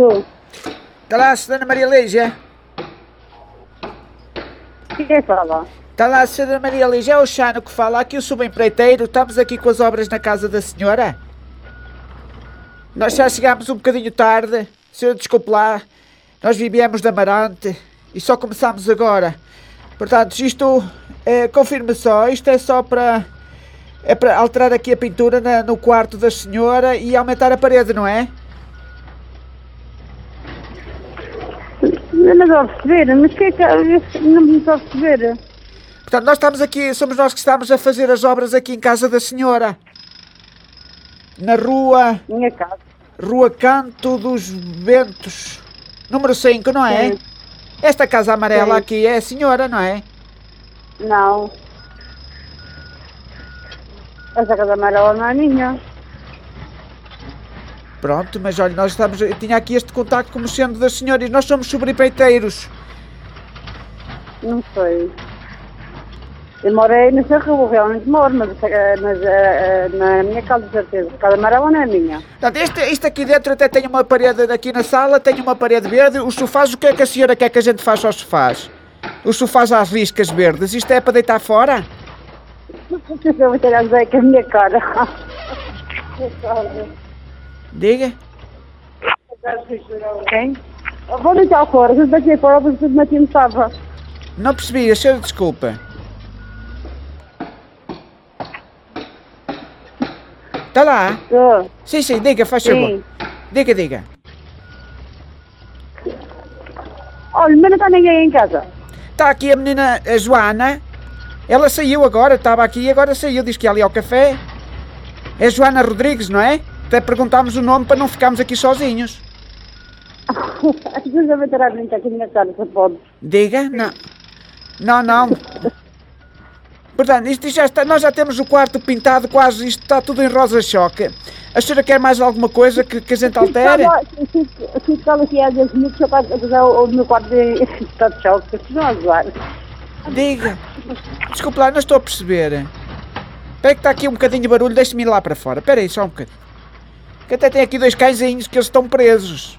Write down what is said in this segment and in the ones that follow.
Estou. Está lá a Senhora Maria Lígia? Quem fala? Está lá a Senhora Maria Lígia, é o Chano que fala, aqui o subempreiteiro, estamos aqui com as obras na casa da senhora. Nós já chegámos um bocadinho tarde, senhora desculpe lá, nós vivíamos de Amarante e só começámos agora. Portanto, isto, é, confirme só, isto é só para, é para alterar aqui a pintura na- no quarto da senhora e aumentar a parede, não é? Eu não estou a perceber, mas que é que. eu Não me estou a perceber. Portanto, nós estamos aqui, somos nós que estamos a fazer as obras aqui em casa da senhora. Na rua, Minha casa. rua Canto dos Ventos, número 5, não é? Sim. Esta casa amarela Sim. aqui é a senhora, não é? Não. Essa casa amarela não é minha. Pronto, mas olha, nós estamos, eu tinha aqui este contacto como sendo da senhora e nós somos sobrepeiteiros. Não sei. Eu morei nessa rua, realmente moro, mas, eh, mas eh, na minha casa, de certeza. A casa amarela não é minha. Portanto, este, isto aqui dentro até tem uma parede aqui na sala, tem uma parede verde. Os sofás, o que é que a senhora quer que a gente faça aos sofás? Os sofás às riscas verdes, isto é para deitar fora? Não sei se eu vou ter a dizer que a minha cara. Diga. Quem? Vou deitar fora, se daqui fora, você tudo meti no estava. Não percebi, a senhora desculpa. Está lá? Estou. Sim, sim, diga, faz favor. Diga, diga. Olha, mas não está ninguém em casa. Está aqui a menina a Joana. Ela saiu agora, estava aqui e agora saiu. Diz que ia ali ao café. É Joana Rodrigues, não é? Até perguntámos o nome para não ficarmos aqui sozinhos. Diga? Não. Não, não. Portanto, isto já está, nós já temos o quarto pintado quase, isto está tudo em rosa-choque. A senhora quer mais alguma coisa que, que a gente altere? Se fala muito, só para usar o meu quarto de estado de choque, se não a zoar. Diga. Desculpe lá, não estou a perceber. Espera que está aqui um bocadinho de barulho, deixe-me ir lá para fora. Espera aí, só um bocadinho. Que até tem aqui dois cãezinhos que eles estão presos.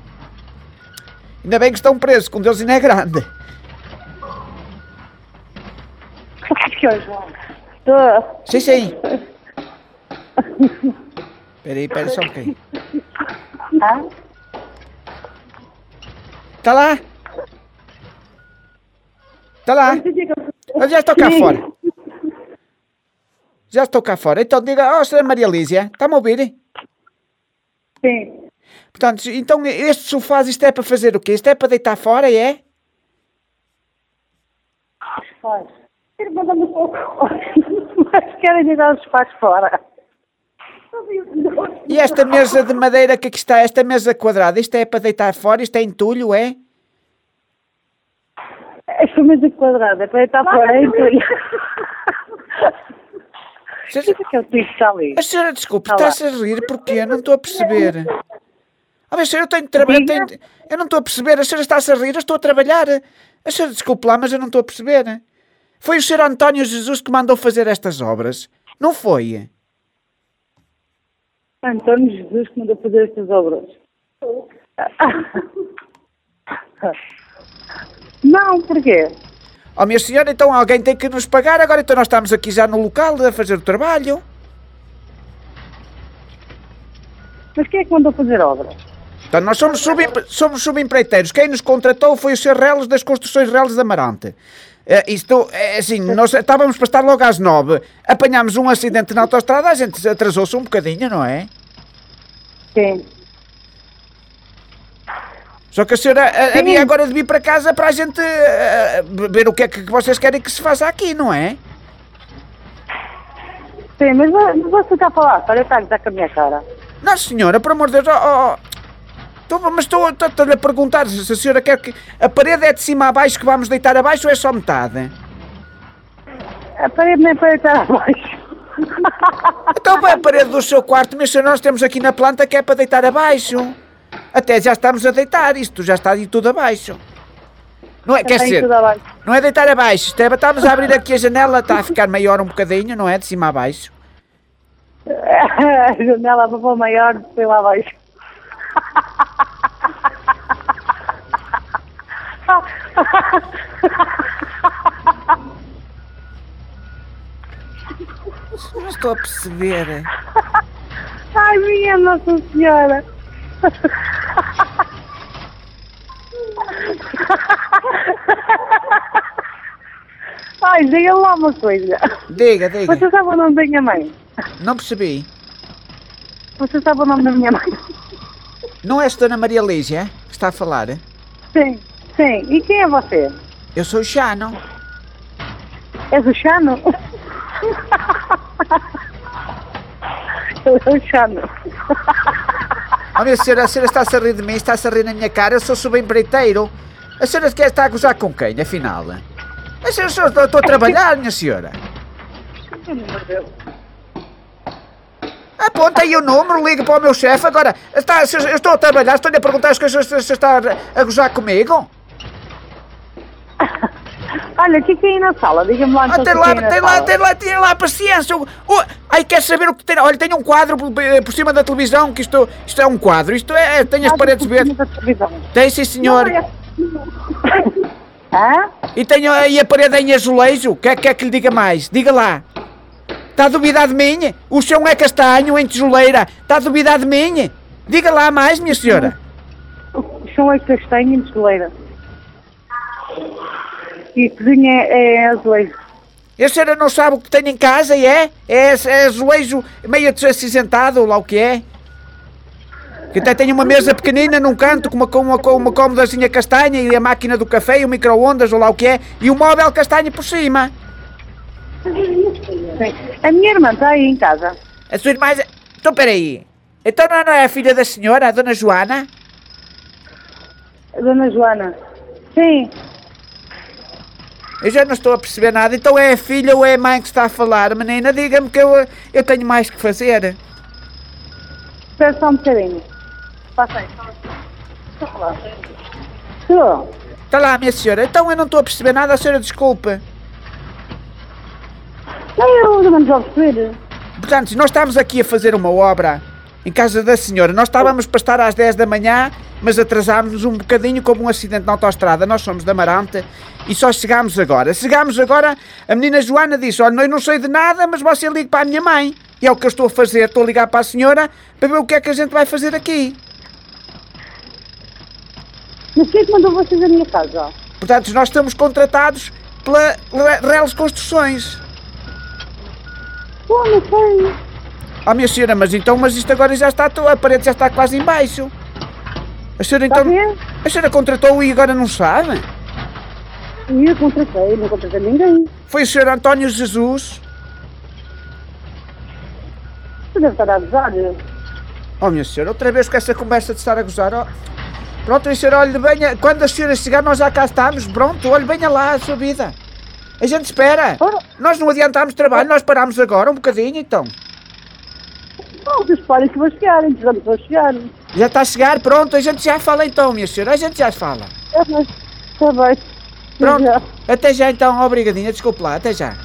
Ainda bem que estão presos, um deles ainda é grande. Estou. Sim, sim. Espera aí, espera só um bocadinho. Está lá? Está lá? Eu já estou cá fora. Já estou cá fora. Então diga, ó, senhora Maria Lísia, está-me a ouvir? Sim. Portanto, então este sofá, isto é para fazer o quê? Isto é para deitar fora, é? Faz. Quero mandar um pouco. Mas querem tirar os pais fora. E esta mesa de madeira que aqui está, esta mesa quadrada, isto é para deitar fora? Isto é entulho, é? Esta mesa quadrada, para estar fora, é entulho. O que é que eu está ali? A senhora, desculpe, está-se a rir porque não estou a perceber. Ah, mas senhora, eu tenho de trabalhar. Tenho Eu não estou a perceber. A senhora está-se a rir, eu estou a trabalhar. A senhora, desculpe lá, mas eu não estou a perceber. Foi o senhor António Jesus que mandou fazer estas obras. Não foi? António Jesus que mandou fazer estas obras. Não, porquê? Oh, minha senhora, então alguém tem que nos pagar. Agora então nós estamos aqui já no local a fazer o trabalho. Mas quem é que mandou fazer obras? Então nós somos, somos subempreiteiros. Quem nos contratou foi o Sr. Reles das Construções Reles de Amarante. Eh, isto, é assim, nós estávamos para estar logo às nove. Apanhámos um acidente na autostrada, a gente atrasou-se um bocadinho, não é? Sim. Só que a senhora eh, Sim. havia agora de vir para casa para a gente eh, ver o que é que vocês querem que se faça aqui, não é? Sim, mas vo- mas você está a falar, está, está com a minha cara. Não, senhora, por amor de Deus, oh, oh, Estou- mas estou estou- estou-lhe a perguntar se a senhora quer que. A parede é de cima a baixo que vamos deitar abaixo ou é só metade? A parede nem para estar abaixo. Então vai a parede do seu quarto, mas nós temos aqui na planta que é para deitar abaixo. Até já estamos a deitar, isto já está de tudo abaixo. Não é, quer dizer, não é deitar abaixo, isto é, estamos a abrir aqui a janela, está a ficar maior um bocadinho, não é? De cima a baixo. A janela para pôr maior, foi lá abaixo. Não estou a perceber. Ai, minha Nossa Senhora. Ai, diga lá uma coisa. Diga, diga. Você sabe o nome da minha mãe? Não percebi. Você sabe o nome da minha mãe? Não és Dona Maria Lígia que está a falar? Sim, sim. E quem é você? Eu sou o Chano. És o Chano? Eu sou o Chano. Oh, minha senhora, a senhora está-se a rir de mim, está-se a rir na minha cara. Eu sou subempreiteiro. A senhora quer estar a gozar com quem, afinal? A senhora, estou, a trabalhar, minha senhora. Aponta aí o número, liga para o meu chefe. Agora, está, eu estou a trabalhar, estou-lhe a perguntar as coisas, se está a gozar comigo. Olha, o que é é aí na sala? Diga-me lá Ah, então tem lá, é aí na tem lá, tem lá, tem lá paciência. Oh, ai, quer saber o que tem? Olha, tem um quadro por, por cima da televisão, que isto, isto é um quadro. Isto é, tem as Ah, paredes verdes. Tem, sim, senhor. Não, é- Hã? E tenho aí a parede em azulejo. Quer, quer que lhe diga mais? Diga lá. Está a duvidar de mim? O chão é castanho em tijoleira. Está a duvidar de mim? Diga lá mais, minha senhora. O chão é castanho e tijoleira. E a cozinha é, é azulejo. E a senhora não sabe o que tem em casa, e é? É, é azulejo meio acinzentado, ou lá o que é? Que até tem uma mesa pequenina num canto com uma, com uma, com uma cómodazinha castanha e a máquina do café e o micro-ondas, ou lá o que é, e o móvel castanho por cima. Sim. A minha irmã está aí em casa. A sua irmã... Então, peraí. Então não é a filha da senhora, a dona Joana? A dona Joana. Sim. Eu já não estou a perceber nada. Então é a filha ou é a mãe que está a falar? Menina, diga-me que eu, eu tenho mais que fazer. Espera só um bocadinho. Passa aí. Estou lá. Está lá, minha senhora. Então eu não estou a perceber nada. A senhora desculpe. Não, eu não vou perceber. Portanto, nós estamos aqui a fazer uma obra em casa da senhora. Nós estávamos para estar às 10 da manhã, mas atrasámos-nos um bocadinho como um acidente na autoestrada. Nós somos da Marante e só chegámos agora. Chegámos agora, a menina Joana disse, olha, eu não sei de nada, mas você ligue para a minha mãe. E é o que eu estou a fazer. Estou a ligar para a senhora para ver o que é que a gente vai fazer aqui. Mas quem é que mandou vocês a minha casa? Portanto, nós estamos contratados pela Re- Reles Construções. Oh, não sei. Oh, minha senhora, mas então, mas isto agora já está, a parede já está quase em baixo. A senhora então, bem? a senhora contratou e agora não sabe? Eu contratei, não contratei ninguém. Foi o senhor António Jesus. Você deve estar a avisar. Oh, minha senhora, outra vez com essa conversa de estar a gozar. Oh. Pronto, minha senhora, olhe, venha, quando a senhora chegar, nós já cá estamos. Pronto, olhe, venha lá a sua vida. A gente espera. Ora, Nós não adiantámos trabalho, nós parámos agora um bocadinho, então. Não, vocês parem que vou chegar, entretanto vou chegar. Já está a chegar, pronto, a gente já fala então, minha senhora, a gente já fala. É, mas, está bem. Pronto, Já. até já então, obrigadinha, desculpe lá, até já.